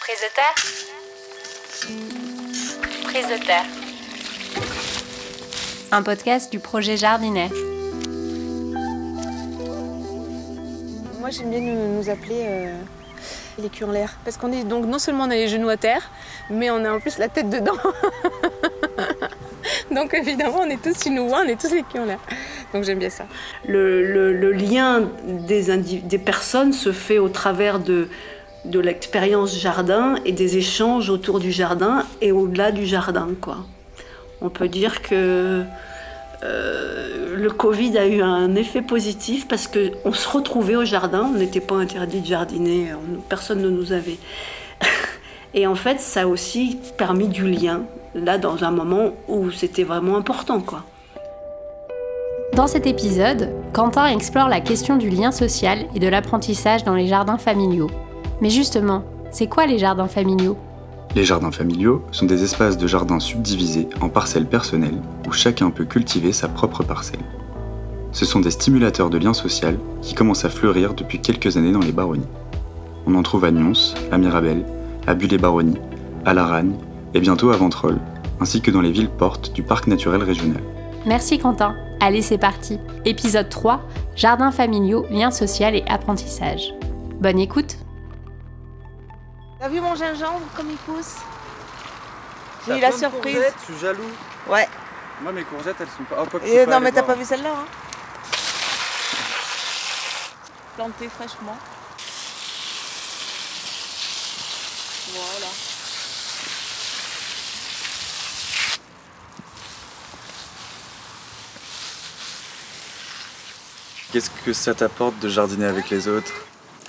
Prise de terre Prise de terre. Un podcast du projet Jardinet. Moi j'aime bien nous, nous appeler euh, les culs en l'air. Parce qu'on est donc non seulement on a les genoux à terre, mais on a en plus la tête dedans. donc évidemment on est tous nous voit, on est tous les culs en l'air. Donc j'aime bien ça. Le, le- le lien des personnes se fait au travers de, de l'expérience jardin et des échanges autour du jardin et au-delà du jardin. Quoi. On peut dire que euh, le Covid a eu un effet positif parce qu'on se retrouvait au jardin, on n'était pas interdit de jardiner, on- personne ne nous avait. Et en fait, ça a aussi permis du lien, là, dans un moment où c'était vraiment important. quoi. Dans cet épisode, Quentin explore la question du lien social et de l'apprentissage dans les jardins familiaux. Mais justement, c'est quoi les jardins familiaux? Les jardins familiaux sont des espaces de jardin subdivisés en parcelles personnelles où chacun peut cultiver sa propre parcelle. Ce sont des stimulateurs de lien social qui commencent à fleurir depuis quelques années dans les baronnies. On en trouve à Nyons, à Mirabel, à Bulle-les-Baronnies, à Laragne et bientôt à Ventrolles, ainsi que dans les villes portes du parc naturel régional. Merci Quentin. Allez, c'est parti. Épisode 3, Jardins familiaux, lien social et apprentissage. Bonne écoute T'as vu mon gingembre comme il pousse J'ai eu la surprise. Je suis jaloux. Ouais. Moi, mes courgettes, elles sont pas. Oh, quoi que Et suis non mais t'as pas vu celle-là hein Plantée fraîchement. Voilà. Qu'est-ce que ça t'apporte de jardiner avec les autres?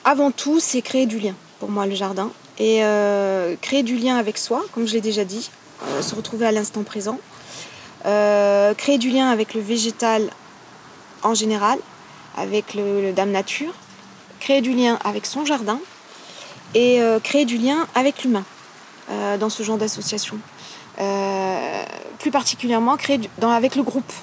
Avant tout, c'est créer du lien pour moi le jardin. Et euh, créer du lien avec soi, comme je l'ai déjà dit, euh, se retrouver à l'instant présent. Euh, créer du lien avec le végétal en général, avec le, Dame Nature. Créer du lien avec son jardin. Et créer du lien avec l'humain dans ce genre d'association. Plus particulièrement, créer avec le groupe.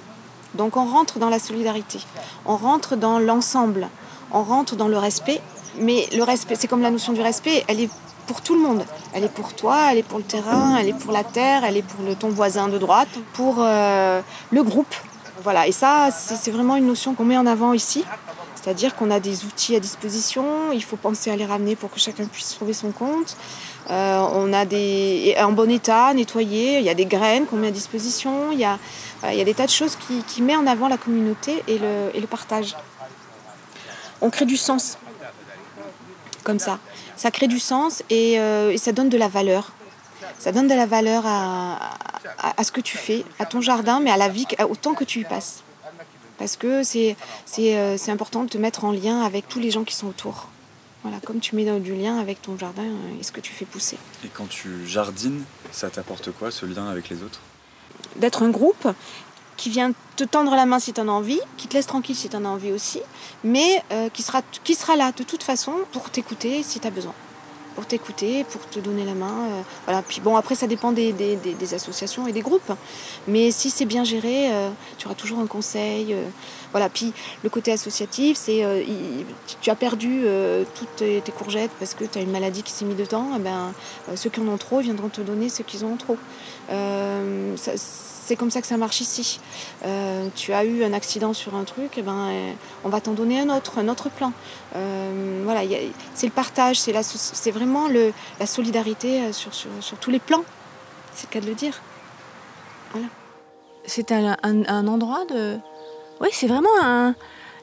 Donc on rentre dans la solidarité, on rentre dans l'ensemble, on rentre dans le respect. Mais le respect, c'est comme la notion du respect, elle est pour tout le monde. Elle est pour toi, elle est pour le terrain, elle est pour la terre, elle est pour ton voisin de droite, pour euh, le groupe. Voilà, et ça, c'est vraiment une notion qu'on met en avant ici. C'est-à-dire qu'on a des outils à disposition, il faut penser à les ramener pour que chacun puisse trouver son compte. Euh, on a des en bon état, nettoyés, il y a des graines qu'on met à disposition, il y a, a des tas de choses qui, qui met en avant la communauté et le partage. On crée du sens, comme ça. Ça crée du sens et, euh, et ça donne de la valeur. Ça donne de la valeur à, à, à ce que tu fais, à ton jardin, mais à la vie, au temps que tu y passes. Parce que c'est c'est, euh, c'est important de te mettre en lien avec tous les gens qui sont autour. Voilà, comme tu mets du lien avec ton jardin et ce que tu fais pousser. Et quand tu jardines, ça t'apporte quoi ce lien avec les autres? D'être un groupe qui vient te tendre la main si tu en as envie, qui te laisse tranquille si tu en as envie aussi, mais euh, qui, sera, qui sera là de toute façon pour t'écouter si tu as besoin. Pour t'écouter, pour te donner la main. euh, voilà. Puis bon, après, ça dépend des, des- associations et des groupes. Mais si c'est bien géré, euh, tu auras toujours un conseil. voilà. Puis le côté associatif, c'est tu as perdu toutes tes, tes courgettes parce que tu as une maladie qui s'est mise dedans. eh ben, ceux qui en ont trop viendront te donner ceux qui en ont trop. C'est comme ça que ça marche ici. Euh, tu as eu un accident sur un truc, eh ben, euh, on va t'en donner un autre, un autre plan. Euh, voilà, c'est le partage, c'est, vraiment le, la solidarité sur, sur, sur tous les plans. C'est le cas de le dire. C'est un, un- un endroit de. Oui, c'est vraiment un-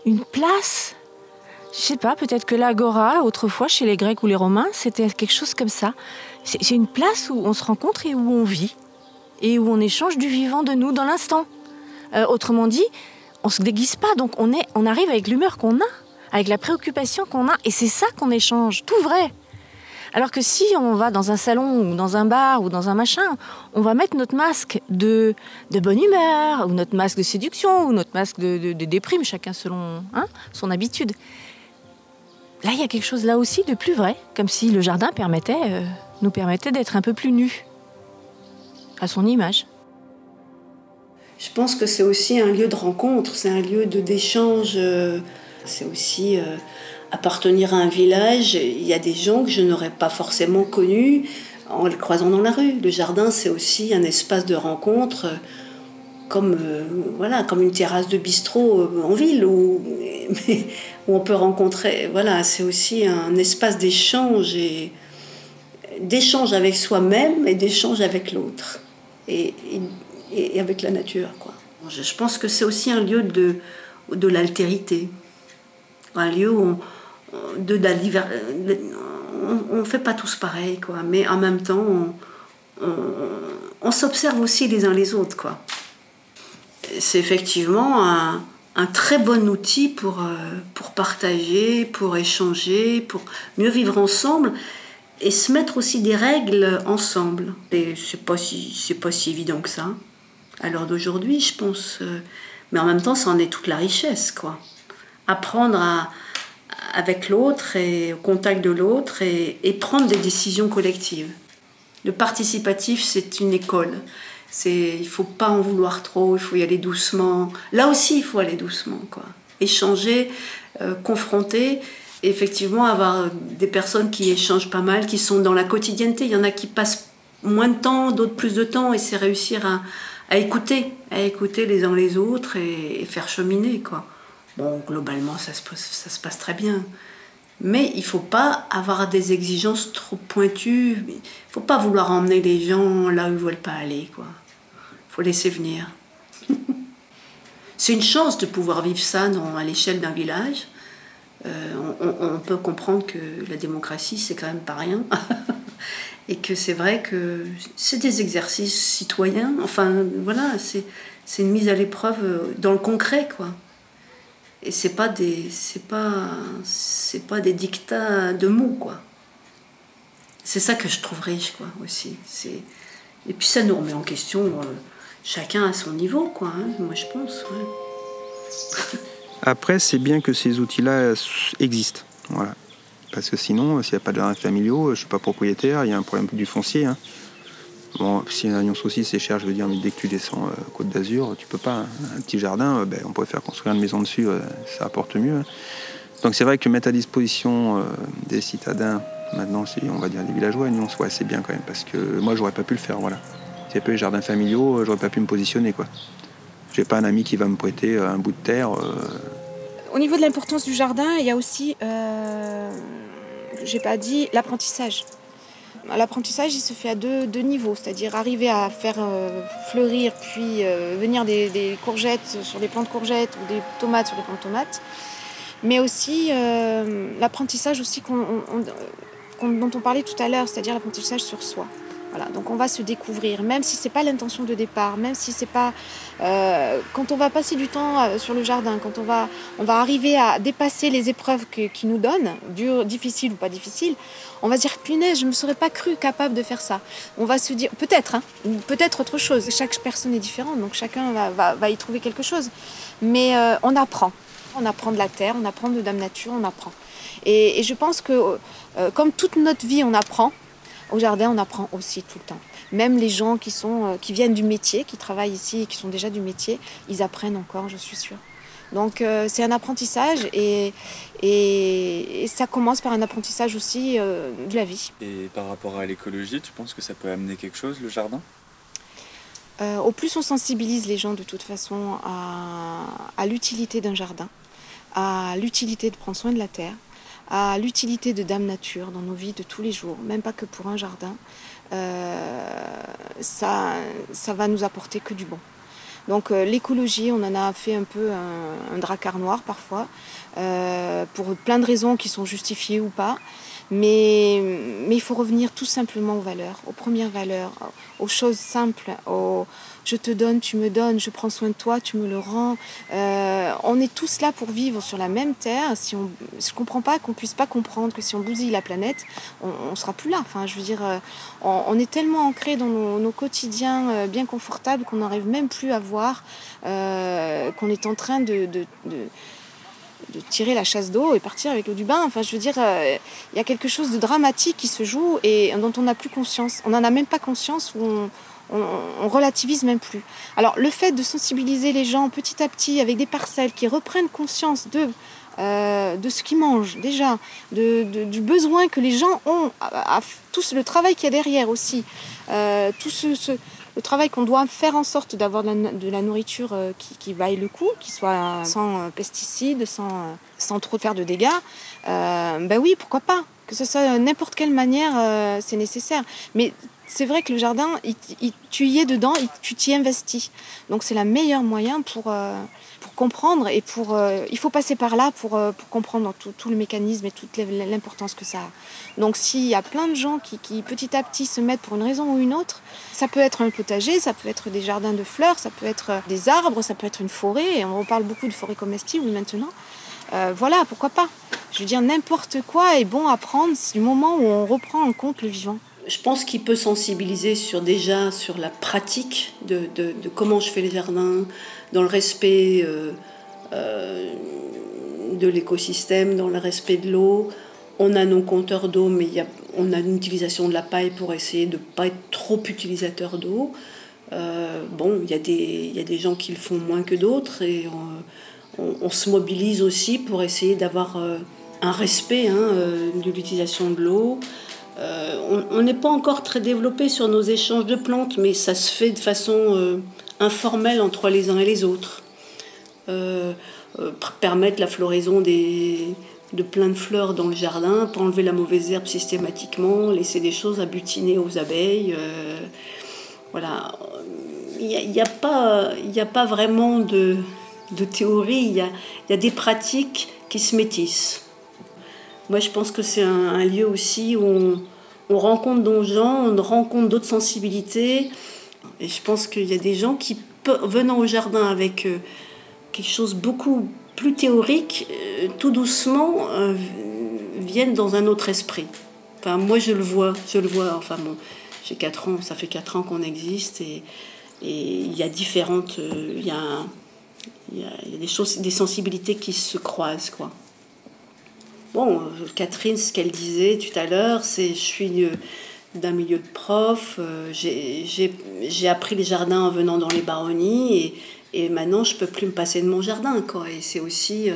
une place. Je sais pas, peut-être que l'agora, autrefois, chez les Grecs ou les Romains, c'était quelque chose comme ça. C'est une place où on se rencontre et où on vit. Et où on échange du vivant de nous dans l'instant. Euh, autrement dit, on se déguise pas, donc on, est, on arrive avec l'humeur qu'on a, avec la préoccupation qu'on a, et c'est ça qu'on échange, tout vrai. Alors que si on va dans un salon ou dans un bar ou dans un machin, on va mettre notre masque de, de bonne humeur, ou notre masque de séduction, ou notre masque de, déprime, chacun selon hein, son habitude. Là, il y a quelque chose là aussi de plus vrai, comme si le jardin permettait, euh, nous permettait d'être un peu plus nus, à son image. Je pense que c'est aussi un lieu de rencontre, c'est un lieu d'échange, euh, c'est aussi euh, appartenir à un village, il y a des gens que je n'aurais pas forcément connus en les croisant dans la rue. Le jardin, c'est aussi un espace de rencontre, comme, euh, voilà, comme une terrasse de bistrot en ville, où, on peut rencontrer. Voilà, c'est aussi un espace d'échange d'échange avec soi-même et d'échange avec l'autre et, avec la nature. Quoi. Je, pense que c'est aussi un lieu de, de l'altérité, un lieu où on, de, la on ne fait pas tous pareil, quoi, mais en même temps, on, on, on s'observe aussi les uns les autres. Quoi. C'est effectivement un, un, très bon outil pour, euh, pour partager, pour échanger, pour mieux vivre ensemble et se mettre aussi des règles ensemble. Et c'est pas si pas si évident que ça. À l'heure d'aujourd'hui, je pense. Euh, mais en même temps, ça en est toute la richesse, quoi. Apprendre avec l'autre et au contact de l'autre et, et, prendre des décisions collectives. Le participatif, c'est une école. C'est, il faut pas en vouloir trop, il faut y aller doucement. Là aussi, il faut aller doucement, quoi. Échanger, euh, confronter effectivement avoir des personnes qui échangent pas mal, qui sont dans la quotidienneté. Il y en a qui passent moins de temps, d'autres plus de temps, et c'est réussir à, écouter, à écouter les uns les autres et, faire cheminer. Quoi. Bon, globalement, ça se, ça se passe très bien. Mais il ne faut pas avoir des exigences trop pointues. Il ne faut pas vouloir emmener les gens là où ils ne veulent pas aller. Il faut laisser venir. c'est une chance de pouvoir vivre ça dans, à l'échelle d'un village on, on, peut comprendre que la démocratie, c'est quand même pas rien. et que c'est vrai que c'est des exercices citoyens. Enfin, voilà, c'est, une mise à l'épreuve dans le concret, quoi. Et c'est pas des, c'est pas, c'est pas des dictats de mots, quoi. C'est ça que je trouve riche, quoi, aussi. C'est... Et puis ça nous remet en question, euh, chacun à son niveau, quoi, hein, moi je pense. Après, c'est bien que ces outils-là existent. Voilà. Parce que sinon, s'il n'y a pas de jardin familiaux, je ne suis pas propriétaire, il y a un problème du foncier. Hein. Bon, si un oignon saucisse c'est cher, je veux dire, mais dès que tu descends euh, Côte d'Azur, tu peux pas. Hein. Un petit jardin, euh, ben, on pourrait faire construire une maison dessus, euh, ça apporte mieux. Hein. Donc c'est vrai que mettre à disposition euh, des citadins, maintenant, on va dire des villageois, Oignons, ouais, c'est bien quand même, parce que moi, j'aurais pas pu le faire, voilà. S'il n'y a pas les jardins familiaux, j'aurais pas pu me positionner, quoi. J'ai pas un ami qui va me prêter un bout de terre. Euh... Au niveau de l'importance du jardin, il y a aussi, euh, j'ai pas dit, l'apprentissage. L'apprentissage, il se fait à deux, niveaux, c'est-à-dire arriver à faire euh, fleurir, puis euh, venir des, courgettes sur des plants de courgettes ou des tomates sur des plants de tomates, mais aussi euh, l'apprentissage aussi dont on parlait tout à l'heure, c'est-à-dire l'apprentissage sur soi. Donc on va se découvrir, même si c'est pas l'intention de départ, même si c'est pas euh, quand on va passer du temps euh, sur le jardin, quand on va on va arriver à dépasser les épreuves qui nous donnent, dures, difficiles ou pas difficiles, on va se dire punaise, je me serais pas cru capable de faire ça. On va se dire peut-être, hein, peut-être autre chose. Chaque personne est différente, donc chacun va, va, y trouver quelque chose. Mais euh, on apprend, on apprend de la terre, on apprend de Dame Nature, on apprend. Et, je pense que comme toute notre vie, on apprend. Au jardin, on apprend aussi tout le temps. Même les gens qui, sont, euh, qui viennent du métier, qui travaillent ici et qui sont déjà du métier, ils apprennent encore, je suis sûre. Donc euh, c'est un apprentissage et, et, et, ça commence par un apprentissage aussi euh, de la vie. Et par rapport à l'écologie, tu penses que ça peut amener quelque chose, le jardin? Euh, Au plus on sensibilise les gens de toute façon à, à l'utilité d'un jardin, à l'utilité de prendre soin de la terre, à l'utilité de Dame Nature dans nos vies de tous les jours, même pas que pour un jardin, euh, ça, ça va nous apporter que du bon. Donc euh, l'écologie, on en a fait un peu un, un dracard noir parfois, euh, pour plein de raisons qui sont justifiées ou pas. Mais, mais il faut revenir tout simplement aux valeurs, aux premières valeurs, aux choses simples, aux je te donne, tu me donnes, je prends soin de toi, tu me le rends. Euh, on est tous là pour vivre sur la même terre. Si on, je comprends pas qu'on puisse pas comprendre que si on bousille la planète, on, on sera plus là. Enfin, je veux dire, on, on est tellement ancré dans nos, quotidiens euh, bien confortables qu'on n'arrive même plus à voir euh, qu'on est en train de de tirer la chasse d'eau et partir avec l'eau du bain. Enfin, je veux dire, il euh, y a quelque chose de dramatique qui se joue et dont on n'a plus conscience. On n'en a même pas conscience ou on, relativise même plus. Alors, le fait de sensibiliser les gens petit à petit avec des parcelles qui reprennent conscience de euh, de ce qu'ils mangent déjà, de, du besoin que les gens ont, tout le travail qu'il y a derrière aussi, euh, tout ce, le travail qu'on doit faire en sorte d'avoir de, la nourriture euh, qui, vaille le coup, qui soit sans pesticides, sans, sans trop faire de dégâts, ben oui, pourquoi pas que ce soit n'importe quelle manière, c'est nécessaire. Mais c'est vrai que le jardin, tu y es dedans, tu t'y investis. Donc c'est le meilleur moyen pour, comprendre et pour euh, il faut passer par là pour, euh, pour comprendre tout, le mécanisme et toute l'importance que ça a. Donc s'il y a plein de gens qui, qui, petit à petit se mettent pour une raison ou une autre, ça peut être un potager, ça peut être des jardins de fleurs, ça peut être des arbres, ça peut être une forêt, et on parle beaucoup de forêt comestible maintenant. Euh, voilà, pourquoi pas? Je veux dire, n'importe quoi est bon à prendre du moment où on reprend en compte le vivant je pense qu'il peut sensibiliser sur déjà sur la pratique de, de, comment je fais les jardins, dans le respect euh, euh, de l'écosystème, dans le respect de l'eau. On a nos compteurs d'eau, mais y a, on a une utilisation de la paille pour essayer de ne pas être trop utilisateur d'eau. Euh, bon, il y, y, a des gens qui le font moins que d'autres et on, se mobilise aussi pour essayer d'avoir un respect hein, de l'utilisation de l'eau. Euh, on n'est pas encore très développé sur nos échanges de plantes, mais ça se fait de façon euh, informelle entre les uns et les autres. Euh, permettre la floraison de plein de fleurs dans le jardin, pas enlever la mauvaise herbe systématiquement, laisser des choses à butiner aux abeilles. voilà. Il n'y a, pas, vraiment de, théorie, il y a des pratiques qui se métissent. Moi, je pense que c'est un, lieu aussi où on, rencontre d'autres gens, on rencontre d'autres sensibilités. Et je pense qu'il y a des gens qui, venant au jardin avec euh, quelque chose beaucoup plus théorique, euh, tout doucement, euh, viennent dans un autre esprit. Enfin, moi, je le vois, je le vois. Enfin, bon, j'ai 4 ans, ça fait 4 ans qu'on existe et il y a différentes. Il y a, y a des, choses, des sensibilités qui se croisent, quoi. Bon, Catherine, ce qu'elle disait tout à l'heure, c'est je suis euh, d'un milieu de prof, euh, j'ai appris les jardins en venant dans les baronnies et, et, maintenant je peux plus me passer de mon jardin. Quoi. Et c'est aussi,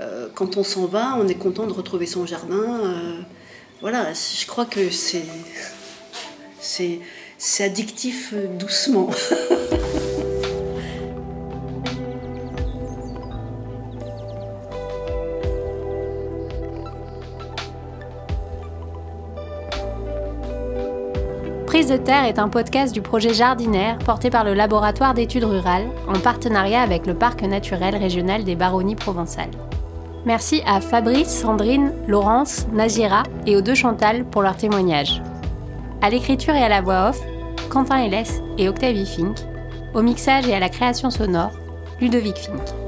euh, quand on s'en va, on est content de retrouver son jardin. voilà, je crois que c'est addictif doucement. Prise de terre est un podcast du projet Jardinaire porté par le laboratoire d'études rurales en partenariat avec le parc naturel régional des Baronnies provençales. Merci à Fabrice, Sandrine, Laurence, Nazira et aux deux Chantal pour leur témoignage. À l'écriture et à la voix off, Quentin Hélès et Octavie Fink. Au mixage et à la création sonore, Ludovic Fink.